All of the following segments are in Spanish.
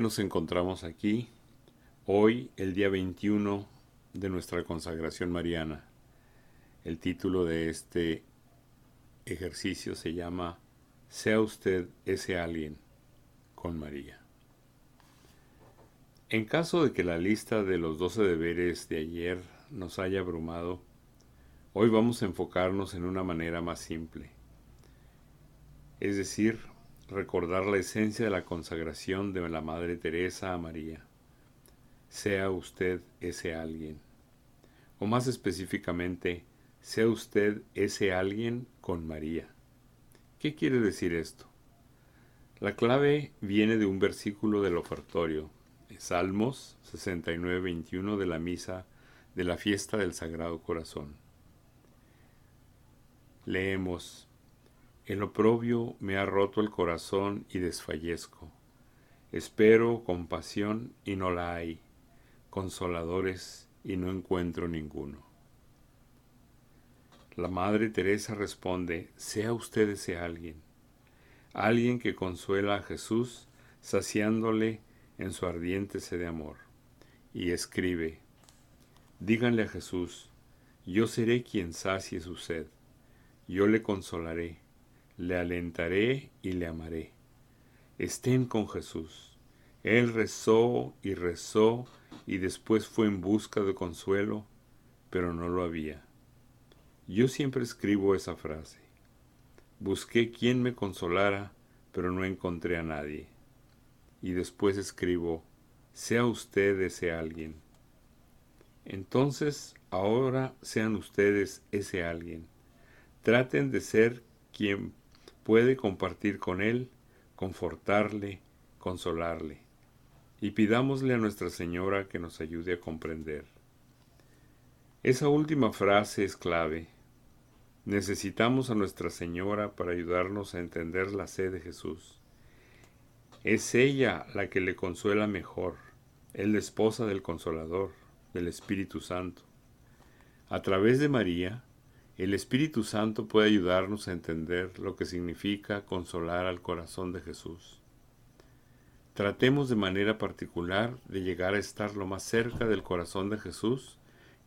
Nos encontramos aquí, hoy el día 21 de nuestra consagración mariana. El título de este ejercicio se llama Sea usted ese alguien con María. En caso de que la lista de los doce deberes de ayer nos haya abrumado, hoy vamos a enfocarnos en una manera más simple, es decir, recordar la esencia de la consagración de la Madre Teresa a María. Sea usted ese alguien. O más específicamente, sea usted ese alguien con María. ¿Qué quiere decir esto? La clave viene de un versículo del ofertorio, Salmos 69-21 de la misa de la fiesta del Sagrado Corazón. Leemos, El oprobio me ha roto el corazón y desfallezco. Espero compasión y no la hay, consoladores y no encuentro ninguno. La Madre Teresa responde, sea usted ese alguien, alguien que consuela a Jesús saciándole en su ardiente sed de amor, y escribe, díganle a Jesús, yo seré quien sacie su sed, yo le consolaré, le alentaré y le amaré. Estén con Jesús. Él rezó y rezó y después fue en busca de consuelo, pero no lo había. Yo siempre escribo esa frase. Busqué quien me consolara, pero no encontré a nadie y después escribo, sea usted ese alguien. Entonces, ahora sean ustedes ese alguien. Traten de ser quien puede compartir con él, confortarle, consolarle. Y pidámosle a Nuestra Señora que nos ayude a comprender. Esa última frase es clave. Necesitamos a Nuestra Señora para ayudarnos a entender la sed de Jesús. Es ella la que le consuela mejor, es la esposa del Consolador, del Espíritu Santo. A través de María, el Espíritu Santo puede ayudarnos a entender lo que significa consolar al corazón de Jesús. Tratemos de manera particular de llegar a estar lo más cerca del corazón de Jesús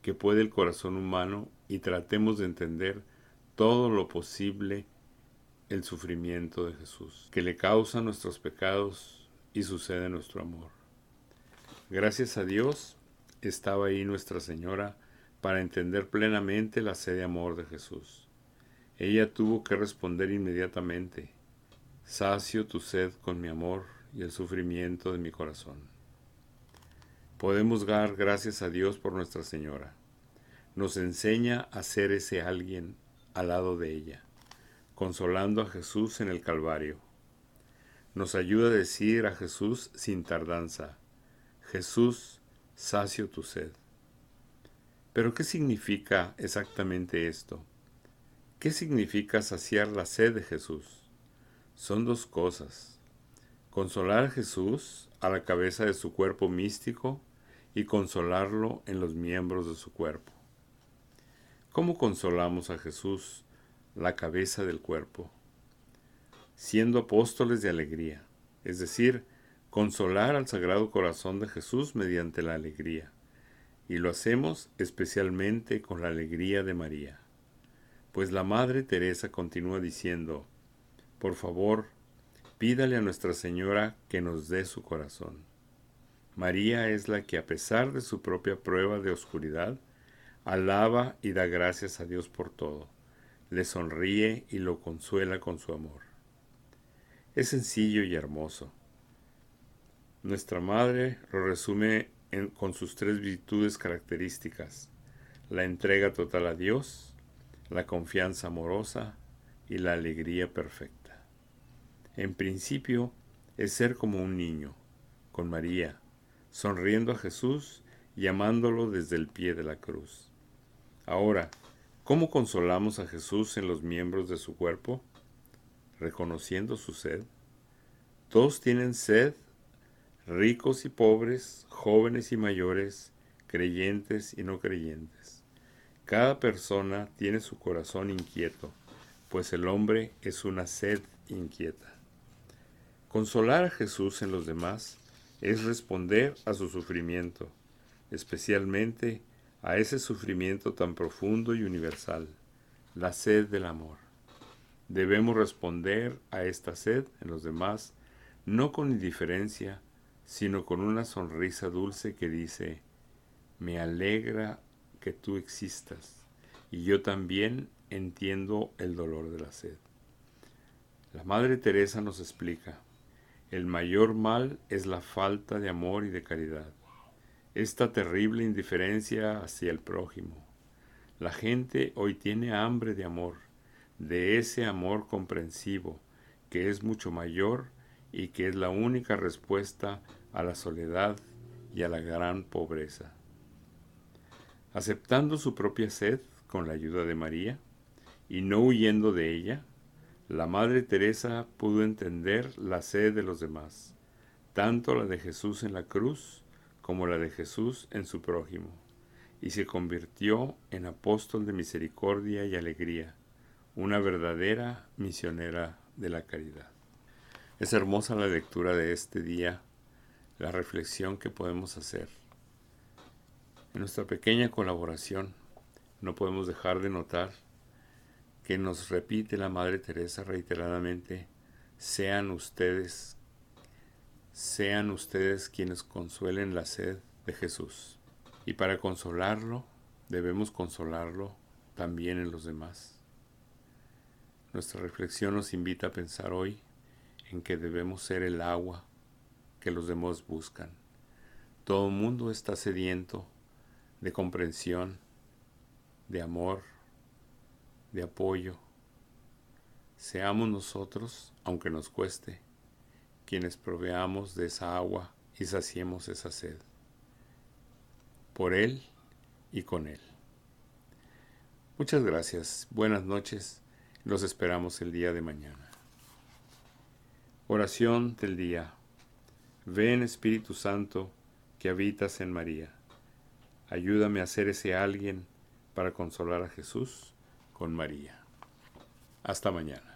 que puede el corazón humano y tratemos de entender todo lo posible el sufrimiento de Jesús, que le causa nuestros pecados y sucede nuestro amor. Gracias a Dios estaba ahí Nuestra Señora para entender plenamente la sed de amor de Jesús. Ella tuvo que responder inmediatamente, sacio tu sed con mi amor y el sufrimiento de mi corazón. Podemos dar gracias a Dios por Nuestra Señora. Nos enseña a ser ese alguien al lado de ella consolando a Jesús en el Calvario. Nos ayuda a decir a Jesús sin tardanza, Jesús, sacio tu sed. Pero ¿qué significa exactamente esto? ¿Qué significa saciar la sed de Jesús? Son dos cosas. Consolar a Jesús a la cabeza de su cuerpo místico y consolarlo en los miembros de su cuerpo. ¿Cómo consolamos a Jesús la cabeza del cuerpo, siendo apóstoles de alegría, es decir, consolar al Sagrado Corazón de Jesús mediante la alegría, y lo hacemos especialmente con la alegría de María. Pues la Madre Teresa continúa diciendo, por favor, pídale a Nuestra Señora que nos dé su corazón. María es la que a pesar de su propia prueba de oscuridad, alaba y da gracias a Dios por todo le sonríe y lo consuela con su amor. Es sencillo y hermoso. Nuestra Madre lo resume con sus tres virtudes características, la entrega total a Dios, la confianza amorosa y la alegría perfecta. En principio es ser como un niño, con María, sonriendo a Jesús y amándolo desde el pie de la cruz. Ahora, ¿Cómo consolamos a Jesús en los miembros de su cuerpo? Reconociendo su sed. Todos tienen sed, ricos y pobres, jóvenes y mayores, creyentes y no creyentes. Cada persona tiene su corazón inquieto, pues el hombre es una sed inquieta. Consolar a Jesús en los demás es responder a su sufrimiento, especialmente a ese sufrimiento tan profundo y universal, la sed del amor. Debemos responder a esta sed en los demás no con indiferencia, sino con una sonrisa dulce que dice, me alegra que tú existas y yo también entiendo el dolor de la sed. La Madre Teresa nos explica, el mayor mal es la falta de amor y de caridad, esta terrible indiferencia hacia el prójimo. La gente hoy tiene hambre de amor, de ese amor comprensivo, que es mucho mayor y que es la única respuesta a la soledad y a la gran pobreza. Aceptando su propia sed con la ayuda de María y no huyendo de ella, la Madre Teresa pudo entender la sed de los demás, tanto la de Jesús en la cruz como la de Jesús en su prójimo, y se convirtió en apóstol de misericordia y alegría, una verdadera misionera de la caridad. Es hermosa la lectura de este día, la reflexión que podemos hacer. En nuestra pequeña colaboración no podemos dejar de notar que nos repite la Madre Teresa reiteradamente, sean ustedes, sean ustedes quienes consuelen la sed de Jesús. Y para consolarlo, debemos consolarlo también en los demás. Nuestra reflexión nos invita a pensar hoy en que debemos ser el agua que los demás buscan. Todo el mundo está sediento de comprensión, de amor, de apoyo. Seamos nosotros, aunque nos cueste, quienes proveamos de esa agua y saciemos esa sed. Por Él y con Él. Muchas gracias, buenas noches, los esperamos el día de mañana. Oración del día. Ven Espíritu Santo que habitas en María. Ayúdame a ser ese alguien para consolar a Jesús con María. Hasta mañana.